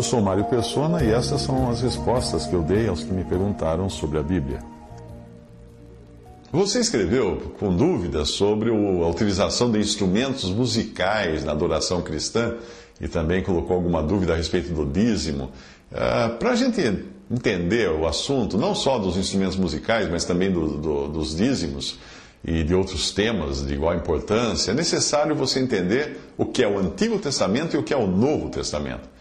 Eu sou Mário Persona e essas são as respostas que eu dei aos que me perguntaram sobre a Bíblia. Você escreveu com dúvidas sobre a utilização de instrumentos musicais na adoração cristã e também colocou alguma dúvida a respeito do dízimo. Uh, Para a gente entender o assunto, não só dos instrumentos musicais, mas também do, do, dos dízimos e de outros temas de igual importância, é necessário você entender o que é o Antigo Testamento e o que é o Novo Testamento.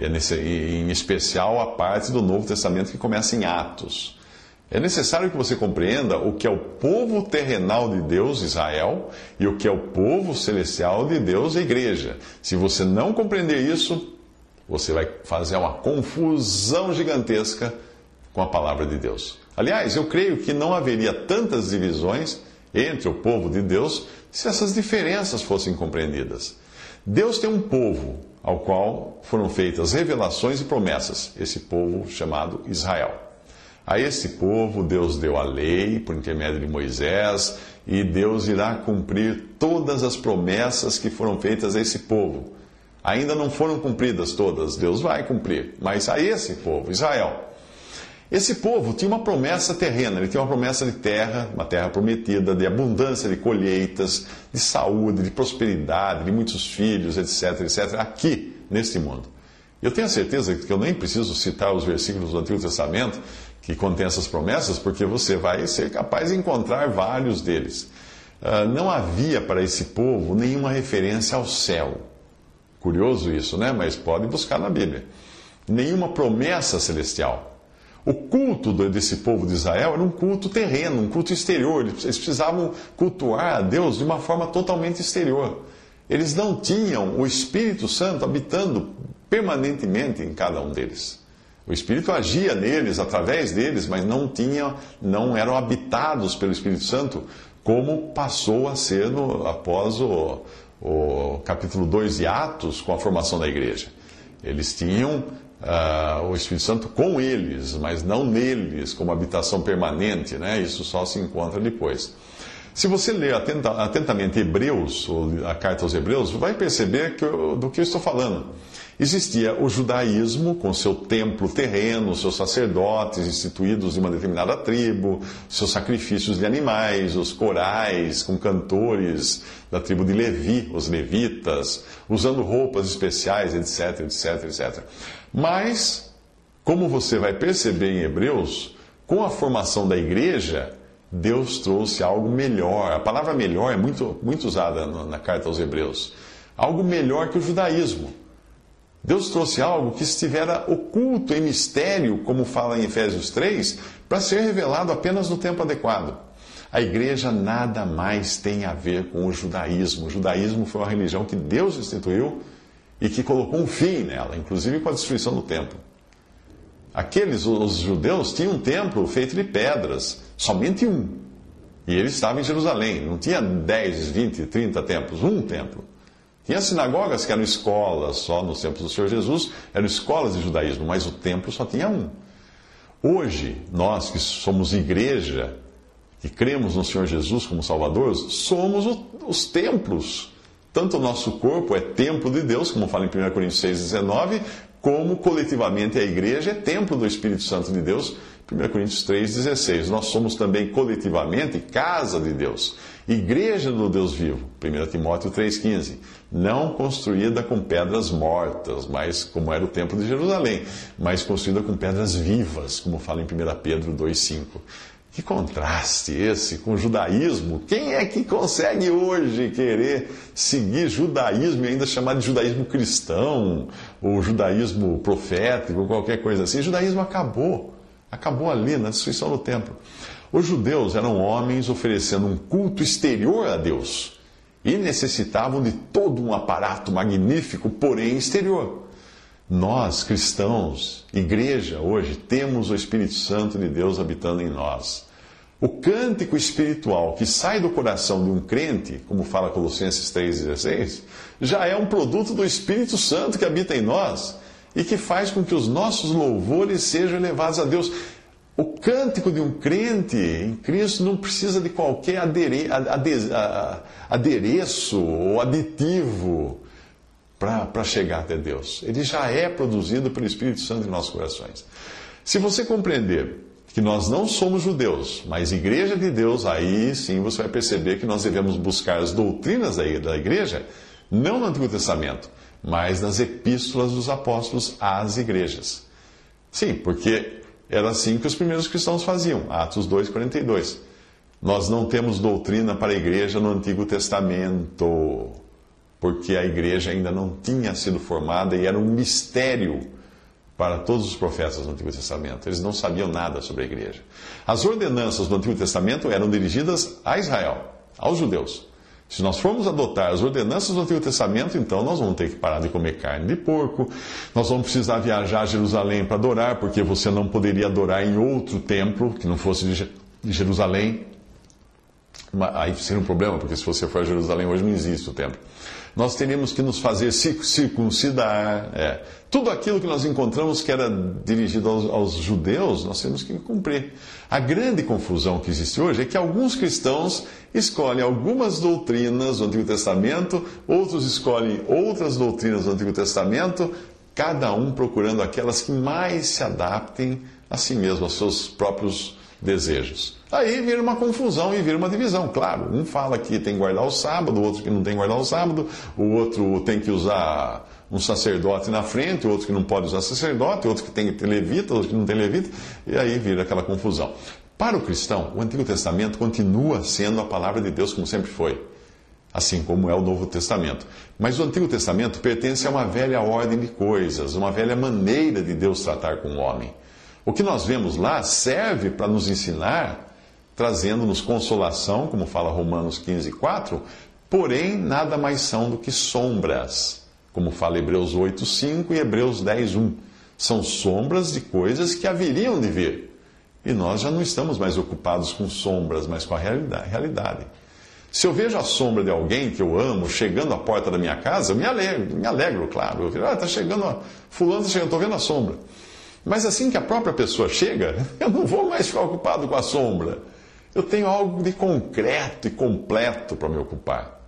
É em especial a parte do Novo Testamento que começa em Atos. É necessário que você compreenda o que é o povo terrenal de Deus, Israel, e o que é o povo celestial de Deus, a igreja. Se você não compreender isso, você vai fazer uma confusão gigantesca com a palavra de Deus. Aliás, eu creio que não haveria tantas divisões entre o povo de Deus se essas diferenças fossem compreendidas. Deus tem um povo ao qual foram feitas revelações e promessas, esse povo chamado Israel. A esse povo Deus deu a lei por intermédio de Moisés, e Deus irá cumprir todas as promessas que foram feitas a esse povo. Ainda não foram cumpridas todas, Deus vai cumprir, mas a esse povo, Israel. Esse povo tinha uma promessa terrena, ele tinha uma promessa de terra, uma terra prometida, de abundância de colheitas, de saúde, de prosperidade, de muitos filhos, etc, etc, aqui, neste mundo. Eu tenho a certeza que eu nem preciso citar os versículos do Antigo Testamento que contém essas promessas, porque você vai ser capaz de encontrar vários deles. Uh, não havia para esse povo nenhuma referência ao céu. Curioso isso, né? Mas pode buscar na Bíblia. Nenhuma promessa celestial. O culto desse povo de Israel era um culto terreno, um culto exterior. Eles precisavam cultuar a Deus de uma forma totalmente exterior. Eles não tinham o Espírito Santo habitando permanentemente em cada um deles. O Espírito agia neles, através deles, mas não tinha, não eram habitados pelo Espírito Santo, como passou a ser no, após o, o capítulo 2 de Atos, com a formação da igreja. Eles tinham uh, o Espírito Santo com eles, mas não neles, como habitação permanente, né? Isso só se encontra depois. Se você ler atentamente Hebreus, a carta aos Hebreus, vai perceber que eu, do que eu estou falando. Existia o judaísmo, com seu templo terreno, seus sacerdotes instituídos de uma determinada tribo, seus sacrifícios de animais, os corais com cantores da tribo de Levi, os levitas, usando roupas especiais, etc, etc, etc. Mas, como você vai perceber em Hebreus, com a formação da igreja, Deus trouxe algo melhor. A palavra melhor é muito, muito usada na carta aos Hebreus. Algo melhor que o judaísmo. Deus trouxe algo que estivera oculto em mistério, como fala em Efésios 3, para ser revelado apenas no tempo adequado. A igreja nada mais tem a ver com o judaísmo. O judaísmo foi uma religião que Deus instituiu e que colocou um fim nela, inclusive com a destruição do templo. Aqueles, os judeus, tinham um templo feito de pedras, somente um. E ele estava em Jerusalém, não tinha 10, 20, 30 templos, um templo. Tinha sinagogas que eram escolas, só nos tempos do Senhor Jesus, eram escolas de judaísmo, mas o templo só tinha um. Hoje, nós que somos igreja, que cremos no Senhor Jesus como Salvador, somos os templos. Tanto o nosso corpo é templo de Deus, como fala em 1 Coríntios 6,19, como coletivamente a igreja é templo do Espírito Santo de Deus, 1 Coríntios 3,16. Nós somos também coletivamente casa de Deus, igreja do Deus vivo, 1 Timóteo 3,15. Não construída com pedras mortas, mas como era o templo de Jerusalém, mas construída com pedras vivas, como fala em 1 Pedro 2,5. Que contraste esse com o judaísmo. Quem é que consegue hoje querer seguir judaísmo e ainda chamar de judaísmo cristão, ou judaísmo profético, ou qualquer coisa assim? O judaísmo acabou. Acabou ali na destruição do templo. Os judeus eram homens oferecendo um culto exterior a Deus. e necessitavam de todo um aparato magnífico, porém exterior. Nós, cristãos, igreja, hoje, temos o Espírito Santo de Deus habitando em nós. O cântico espiritual que sai do coração de um crente, como fala Colossenses 3,16, já é um produto do Espírito Santo que habita em nós e que faz com que os nossos louvores sejam elevados a Deus. O cântico de um crente em Cristo não precisa de qualquer adere, ade, adereço ou aditivo para chegar até Deus. Ele já é produzido pelo Espírito Santo em nossos corações. Se você compreender que nós não somos judeus, mas igreja de Deus, aí sim você vai perceber que nós devemos buscar as doutrinas da igreja, não no Antigo Testamento, mas nas epístolas dos apóstolos às igrejas. Sim, porque era assim que os primeiros cristãos faziam, Atos 2,42. Nós não temos doutrina para a igreja no Antigo Testamento, porque a igreja ainda não tinha sido formada e era um mistério para todos os profetas do Antigo Testamento. Eles não sabiam nada sobre a igreja. As ordenanças do Antigo Testamento eram dirigidas a Israel, aos judeus. Se nós formos adotar as ordenanças do Antigo Testamento, então nós vamos ter que parar de comer carne de porco, nós vamos precisar viajar a Jerusalém para adorar, porque você não poderia adorar em outro templo que não fosse de Jerusalém. Aí seria um problema, porque se você for a Jerusalém hoje não existe o templo nós teríamos que nos fazer circuncidar. É. Tudo aquilo que nós encontramos que era dirigido aos, aos, judeus, nós temos que cumprir. A grande confusão que existe hoje é que alguns cristãos escolhem algumas doutrinas do Antigo Testamento, outros escolhem outras doutrinas do Antigo Testamento, cada um procurando aquelas que mais se adaptem a si mesmo, aos seus próprios desejos. Aí vira uma confusão e vira uma divisão, claro. Um fala que tem que guardar o sábado, o outro que não tem que guardar o sábado, o outro tem que usar um sacerdote na frente, o outro que não pode usar sacerdote, outro que tem que ter levita, outro que não tem levita, e aí vira aquela confusão. Para o cristão, o Antigo Testamento continua sendo a palavra de Deus como sempre foi, assim como é o Novo Testamento. Mas o Antigo Testamento pertence a uma velha ordem de coisas, uma velha maneira de Deus tratar com o homem. O que nós vemos lá serve para nos ensinar trazendo-nos consolação, como fala Romanos 15, 4, porém nada mais são do que sombras, como fala Hebreus 8, 5 e Hebreus 10, 1. São sombras de coisas que haveriam de vir. E nós já não estamos mais ocupados com sombras, mas com a realidade. Se eu vejo a sombra de alguém que eu amo chegando à porta da minha casa, eu me alegro, me alegro, claro. Ah, está chegando, fulano está chegando, estou vendo a sombra. Mas assim que a própria pessoa chega, eu não vou mais ficar ocupado com a sombra eu tenho algo de concreto e completo para me ocupar.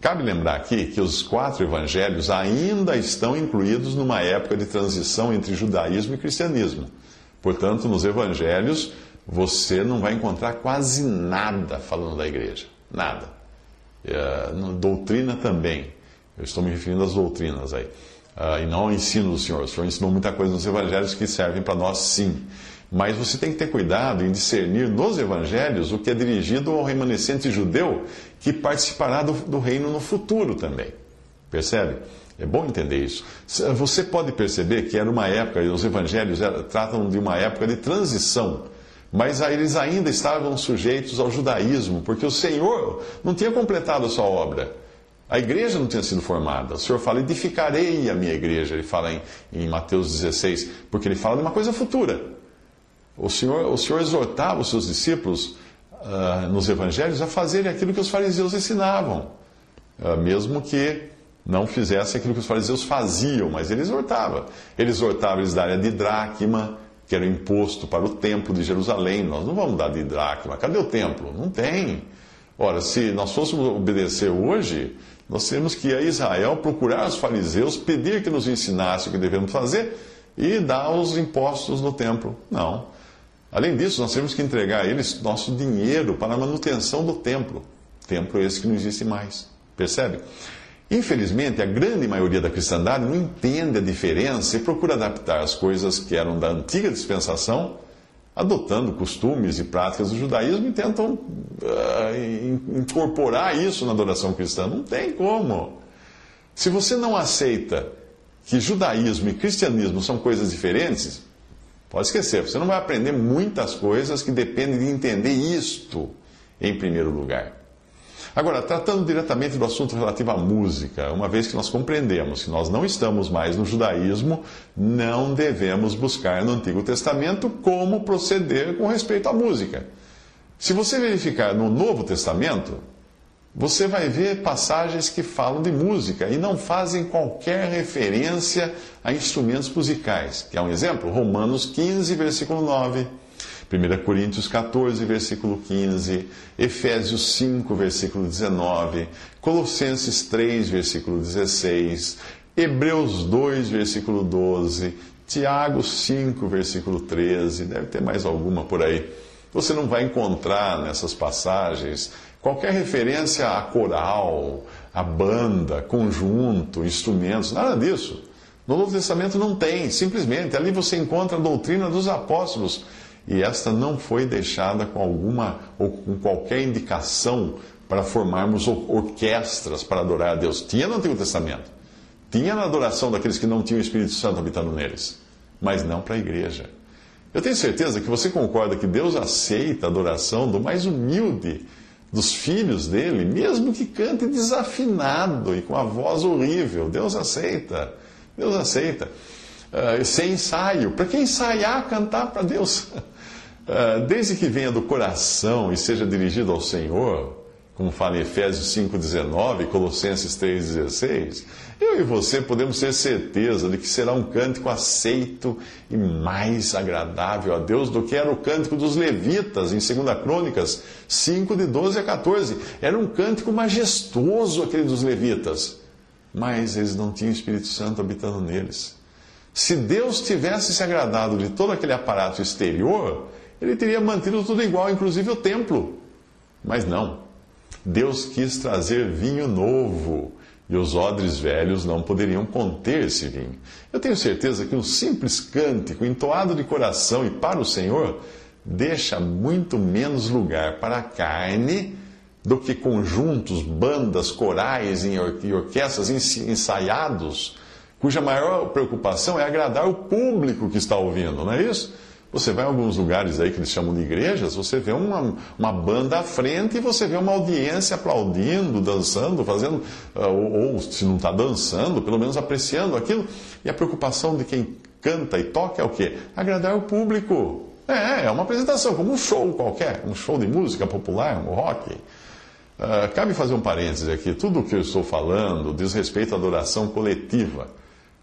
Cabe lembrar aqui que os quatro evangelhos ainda estão incluídos numa época de transição entre judaísmo e cristianismo. Portanto, nos evangelhos, você não vai encontrar quase nada falando da igreja. Nada. Uh, doutrina também. Eu estou me referindo às doutrinas aí. Uh, e não ao ensino do Senhor. O Senhor ensinou muita coisa nos evangelhos que servem para nós, sim. Mas você tem que ter cuidado em discernir nos evangelhos o que é dirigido ao remanescente judeu que participará do, do reino no futuro também. Percebe? É bom entender isso. Você pode perceber que era uma época, e os evangelhos tratam de uma época de transição, mas eles ainda estavam sujeitos ao judaísmo, porque o Senhor não tinha completado a sua obra. A igreja não tinha sido formada. O Senhor fala, edificarei a minha igreja. Ele fala em, em Mateus 16, porque ele fala de uma coisa futura. O Senhor, o Senhor exortava os seus discípulos uh, nos evangelhos a fazerem aquilo que os fariseus ensinavam, uh, mesmo que não fizessem aquilo que os fariseus faziam, mas ele exortava. Ele exortava eles darem de dracma, que era o imposto para o templo de Jerusalém. Nós não vamos dar de dracma. Cadê o templo? Não tem. Ora, se nós fôssemos obedecer hoje, nós temos que ir a Israel procurar os fariseus, pedir que nos ensinasse o que devemos fazer e dar os impostos no templo. Não. Além disso, nós temos que entregar a eles nosso dinheiro para a manutenção do templo. Templo esse que não existe mais. Percebe? Infelizmente, a grande maioria da cristandade não entende a diferença e procura adaptar as coisas que eram da antiga dispensação, adotando costumes e práticas do judaísmo e tentam uh, incorporar isso na adoração cristã. Não tem como. Se você não aceita que judaísmo e cristianismo são coisas diferentes, Pode esquecer, você não vai aprender muitas coisas que dependem de entender isto em primeiro lugar. Agora, tratando diretamente do assunto relativo à música, uma vez que nós compreendemos que nós não estamos mais no judaísmo, não devemos buscar no Antigo Testamento como proceder com respeito à música. Se você verificar no Novo Testamento, você vai ver passagens que falam de música e não fazem qualquer referência a instrumentos musicais. Quer um exemplo? Romanos 15, versículo 9. 1 Coríntios 14, versículo 15, Efésios 5, versículo 19, Colossenses 3, versículo 16, Hebreus 2, versículo 12, Tiago 5, versículo 13, deve ter mais alguma por aí. Você não vai encontrar nessas passagens qualquer referência a coral, a banda, conjunto, instrumentos, nada disso. No Novo Testamento não tem, simplesmente ali você encontra a doutrina dos apóstolos e esta não foi deixada com alguma ou com qualquer indicação para formarmos orquestras para adorar a Deus. Tinha no Antigo Testamento. Tinha na adoração daqueles que não tinham o Espírito Santo habitando neles, mas não para a igreja. Eu tenho certeza que você concorda que Deus aceita a adoração do mais humilde dos filhos dele, mesmo que cante desafinado e com a voz horrível. Deus aceita. Deus aceita. Uh, sem ensaio. Para que ensaiar cantar para Deus? Uh, desde que venha do coração e seja dirigido ao Senhor, como fala em Efésios 5,19 e Colossenses 3,16, eu e você podemos ter certeza de que será um cântico aceito e mais agradável a Deus do que era o cântico dos levitas em 2 Crônicas 5, de 12 a 14. Era um cântico majestoso aquele dos levitas, mas eles não tinham o Espírito Santo habitando neles. Se Deus tivesse se agradado de todo aquele aparato exterior, ele teria mantido tudo igual, inclusive o templo. Mas não. Deus quis trazer vinho novo e os odres velhos não poderiam conter esse vinho. Eu tenho certeza que um simples cântico entoado de coração e para o Senhor deixa muito menos lugar para a carne do que conjuntos, bandas, corais e orquestras ensaiados, cuja maior preocupação é agradar o público que está ouvindo, não é isso? Você vai em alguns lugares aí que eles chamam de igrejas, você vê uma, uma banda à frente e você vê uma audiência aplaudindo, dançando, fazendo, uh, ou, ou, se não está dançando, pelo menos apreciando aquilo. E a preocupação de quem canta e toca é o quê? Agradar o público. É, é uma apresentação, como um show qualquer, um show de música popular, um rock. Uh, cabe fazer um parêntese aqui. Tudo o que eu estou falando diz respeito à adoração coletiva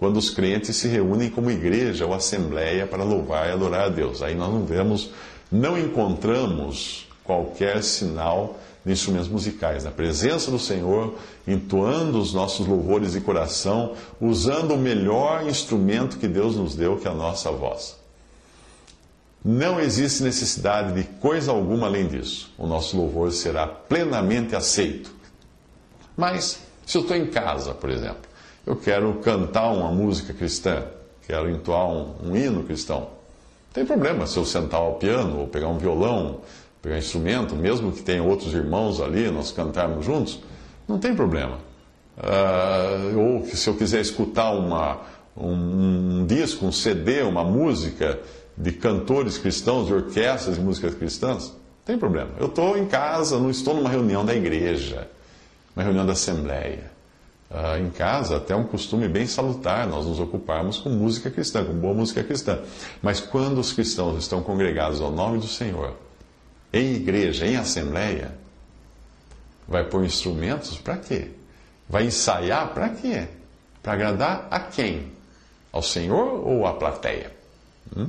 quando os crentes se reúnem como igreja ou assembleia para louvar e adorar a Deus. Aí nós não vemos, não encontramos qualquer sinal de instrumentos musicais. Na presença do Senhor, entoando os nossos louvores de coração, usando o melhor instrumento que Deus nos deu, que é a nossa voz. Não existe necessidade de coisa alguma além disso. O nosso louvor será plenamente aceito. Mas, se eu estou em casa, por exemplo, eu quero cantar uma música cristã, quero entoar um, um hino cristão. Não tem problema se eu sentar ao piano ou pegar um violão, pegar um instrumento, mesmo que tenha outros irmãos ali, nós cantarmos juntos, não tem problema. Uh, ou se eu quiser escutar uma, um, um, disco, um CD, uma música de cantores cristãos, de orquestras de músicas cristãs, não tem problema. Eu estou em casa, não estou numa reunião da igreja, uma reunião da assembleia uh, em casa, até um costume bem salutar nós nos ocuparmos com música cristã, com boa música cristã. Mas quando os cristãos estão congregados ao nome do Senhor, em igreja, em assembleia, vai pôr instrumentos para quê? Vai ensaiar para quê? Para agradar a quem? Ao Senhor ou à plateia? Hum?